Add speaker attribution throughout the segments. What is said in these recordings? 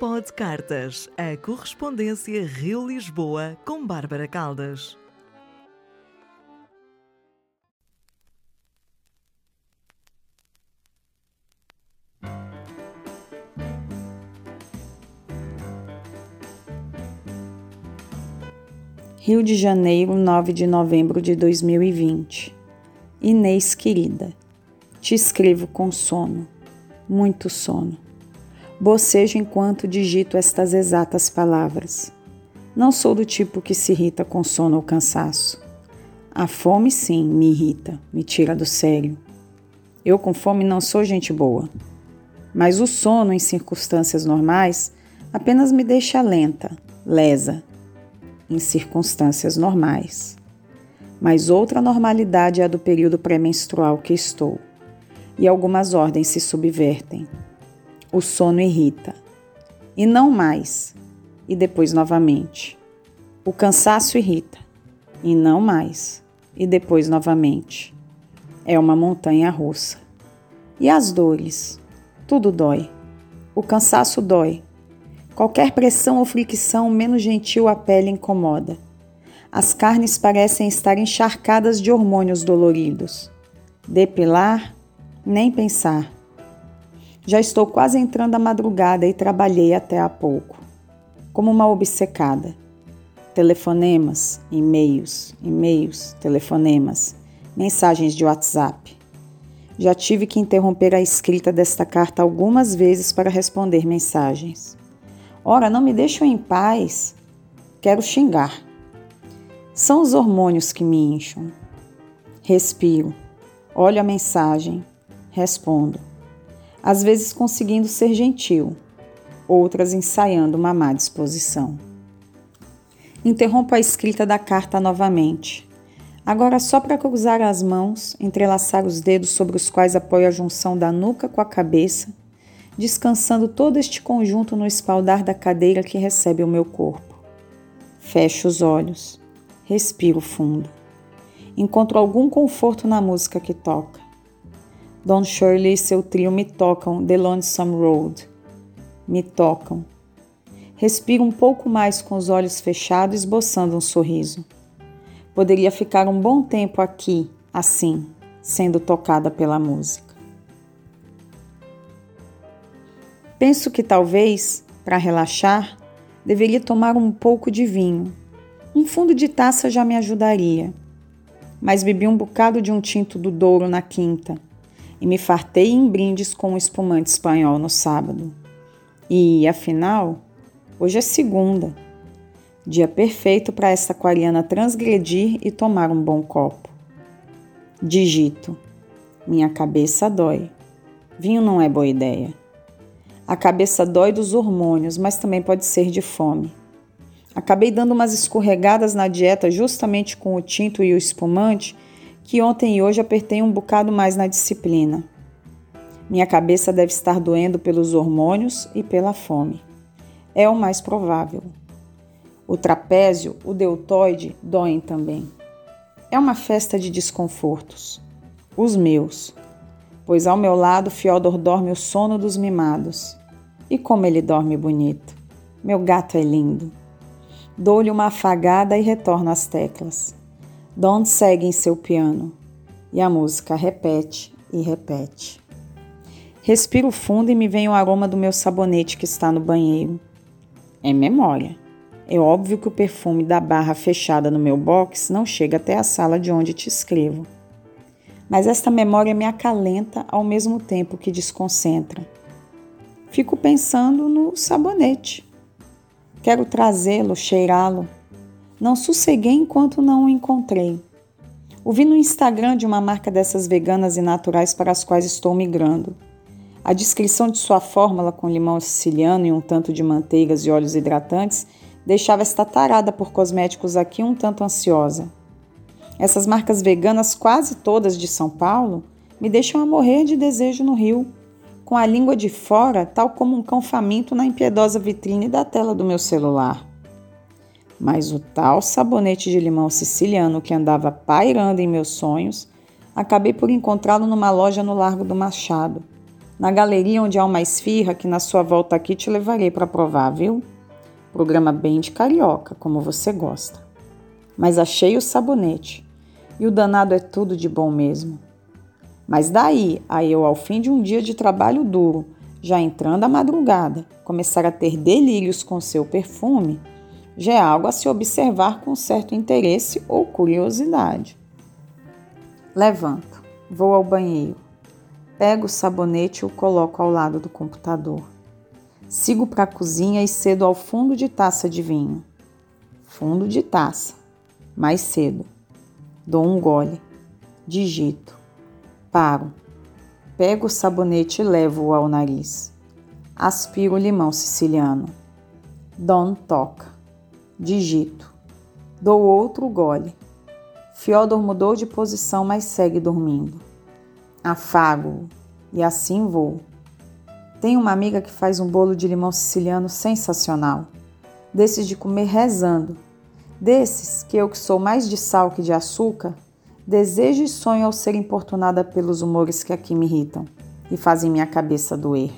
Speaker 1: Pod Cartas, a correspondência Rio-Lisboa com Bárbara Caldas.
Speaker 2: Rio de Janeiro, 9 de novembro de 2020. Inês querida, te escrevo com sono, muito sono. Bocejo enquanto digito estas exatas palavras. Não sou do tipo que se irrita com sono ou cansaço. A fome, sim, me irrita, me tira do sério. Eu com fome não sou gente boa. Mas o sono, em circunstâncias normais, apenas me deixa lenta, lesa, em circunstâncias normais. Mas outra normalidade é a do período pré-menstrual que estou, e algumas ordens se subvertem. O sono irrita, e não mais, e depois novamente. O cansaço irrita, e não mais, e depois novamente. É uma montanha russa. E as dores? Tudo dói. O cansaço dói. Qualquer pressão ou fricção menos gentil à pele incomoda. As carnes parecem estar encharcadas de hormônios doloridos. Depilar? Nem pensar. Já estou quase entrando a madrugada e trabalhei até há pouco. Como uma obcecada. Telefonemas, e-mails, e-mails, telefonemas, mensagens de WhatsApp. Já tive que interromper a escrita desta carta algumas vezes para responder mensagens. Ora, não me deixam em paz. Quero xingar. São os hormônios que me incham. Respiro, olho a mensagem, respondo. Às vezes conseguindo ser gentil, outras ensaiando uma má disposição. Interrompo a escrita da carta novamente. Agora só para cruzar as mãos, entrelaçar os dedos sobre os quais apoio a junção da nuca com a cabeça descansando todo este conjunto no espaldar da cadeira que recebe o meu corpo. Fecho os olhos, respiro fundo. Encontro algum conforto na música que toca. Don Shirley e seu trio me tocam The Lonesome Road. Me tocam. Respiro um pouco mais com os olhos fechados, esboçando um sorriso. Poderia ficar um bom tempo aqui, assim, sendo tocada pela música. Penso que talvez, para relaxar, deveria tomar um pouco de vinho. Um fundo de taça já me ajudaria. Mas bebi um bocado de um tinto do Douro na quinta e me fartei em brindes com um espumante espanhol no sábado. E, afinal, hoje é segunda. Dia perfeito para essa aquariana transgredir e tomar um bom copo. Digito. Minha cabeça dói. Vinho não é boa ideia. A cabeça dói dos hormônios, mas também pode ser de fome. Acabei dando umas escorregadas na dieta justamente com o tinto e o espumante, que ontem e hoje apertei um bocado mais na disciplina. Minha cabeça deve estar doendo pelos hormônios e pela fome. É o mais provável. O trapézio, o deltoide doem também. É uma festa de desconfortos. Os meus. Pois ao meu lado Fiodor dorme o sono dos mimados. E como ele dorme bonito. Meu gato é lindo. Dou-lhe uma afagada e retorno às teclas. Don segue em seu piano. E a música repete e repete. Respiro fundo e me vem o aroma do meu sabonete que está no banheiro. É memória. É óbvio que o perfume da barra fechada no meu box não chega até a sala de onde te escrevo. Mas esta memória me acalenta ao mesmo tempo que desconcentra fico pensando no sabonete. Quero trazê-lo, cheirá-lo. Não sosseguei enquanto não o encontrei. O vi no Instagram de uma marca dessas veganas e naturais para as quais estou migrando. A descrição de sua fórmula com limão siciliano e um tanto de manteigas e óleos hidratantes deixava esta tarada por cosméticos aqui um tanto ansiosa. Essas marcas veganas, quase todas de São Paulo, me deixam a morrer de desejo no Rio com a língua de fora, tal como um cão faminto na impiedosa vitrine da tela do meu celular. Mas o tal sabonete de limão siciliano que andava pairando em meus sonhos, acabei por encontrá-lo numa loja no Largo do Machado, Na galeria onde há uma esfirra, que na sua volta aqui te levarei para provar, viu? Programa bem de carioca, como você gosta. Mas achei o sabonete. E o danado é tudo de bom mesmo. Mas daí a eu, ao fim de um dia de trabalho duro, já entrando a madrugada, começar a ter delírios com seu perfume, já é algo a se observar com certo interesse ou curiosidade. Levanto, vou ao banheiro, pego o sabonete e o coloco ao lado do computador. Sigo para a cozinha e cedo ao fundo de taça de vinho. Fundo de taça. Mais cedo. Dou um gole. Digito. Paro. Pego o sabonete e levo-o ao nariz. Aspiro o limão siciliano. Dom toca. Digito. Dou outro gole. Fiodor mudou de posição, mas segue dormindo. Afago-o e assim vou. Tenho uma amiga que faz um bolo de limão siciliano sensacional. Desses de comer rezando. Desses que eu que sou mais de sal que de açúcar, desejo e sonho ao ser importunada pelos humores que aqui me irritam e fazem minha cabeça doer.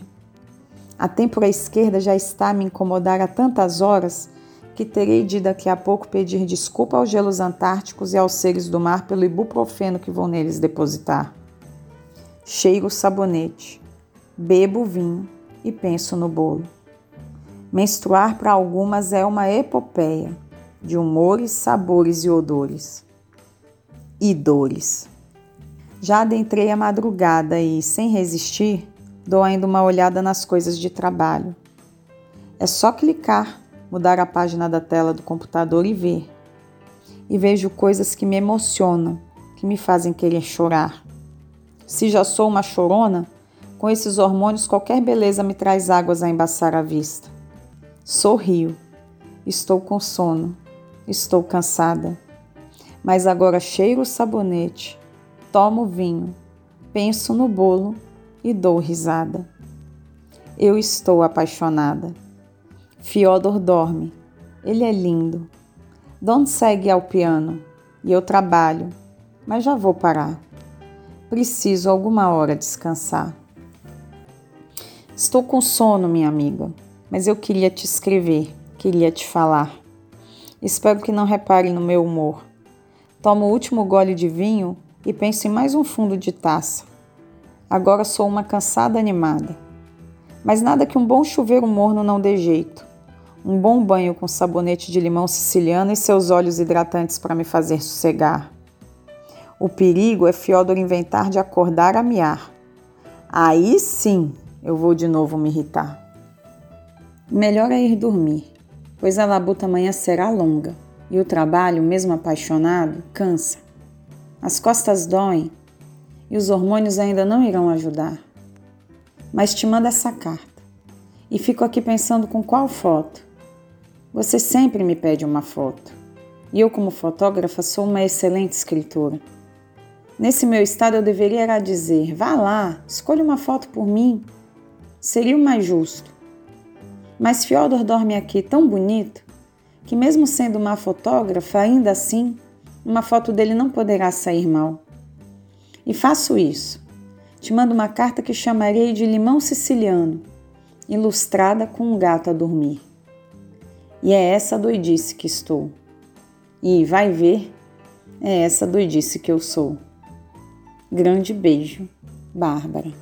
Speaker 2: A têmpora esquerda já está a me incomodar há tantas horas que terei de daqui a pouco pedir desculpa aos gelos antárticos e aos seres do mar pelo ibuprofeno que vou neles depositar. Cheiro o sabonete, bebo vinho e penso no bolo. Menstruar para algumas é uma epopeia de humores, sabores e odores. E dores. Já adentrei a madrugada e, sem resistir, dou ainda uma olhada nas coisas de trabalho. É só clicar mudar a página da tela do computador e ver. E vejo coisas que me emocionam, que me fazem querer chorar. Se já sou uma chorona, com esses hormônios qualquer beleza me traz águas a embaçar a vista. Sorrio. Estou com sono. Estou cansada. Mas agora cheiro o sabonete, tomo vinho, penso no bolo e dou risada. Eu estou apaixonada. Fiodor dorme. Ele é lindo. Don segue ao piano e eu trabalho, mas já vou parar. Preciso alguma hora descansar. Estou com sono, minha amiga, mas eu queria te escrever, queria te falar. Espero que não repare no meu humor. Tomo o último gole de vinho e penso em mais um fundo de taça. Agora sou uma cansada animada. Mas nada que um bom chuveiro morno não dê jeito um bom banho com sabonete de limão siciliano e seus óleos hidratantes para me fazer sossegar. O perigo é Fiodor inventar de acordar a miar. Aí sim eu vou de novo me irritar. Melhor é ir dormir, pois a labuta amanhã será longa e o trabalho, mesmo apaixonado, cansa. As costas doem e os hormônios ainda não irão ajudar. Mas te mando essa carta e fico aqui pensando com qual foto você sempre me pede uma foto. E eu, como fotógrafa, sou uma excelente escritora. Nesse meu estado, eu deveria dizer: vá lá, escolha uma foto por mim. Seria o mais justo. Mas Fyodor dorme aqui tão bonito que, mesmo sendo uma fotógrafa, ainda assim, uma foto dele não poderá sair mal. E faço isso. Te mando uma carta que chamarei de limão siciliano, ilustrada com um gato a dormir. E é essa doidice que estou. E vai ver, é essa doidice que eu sou. Grande beijo, Bárbara.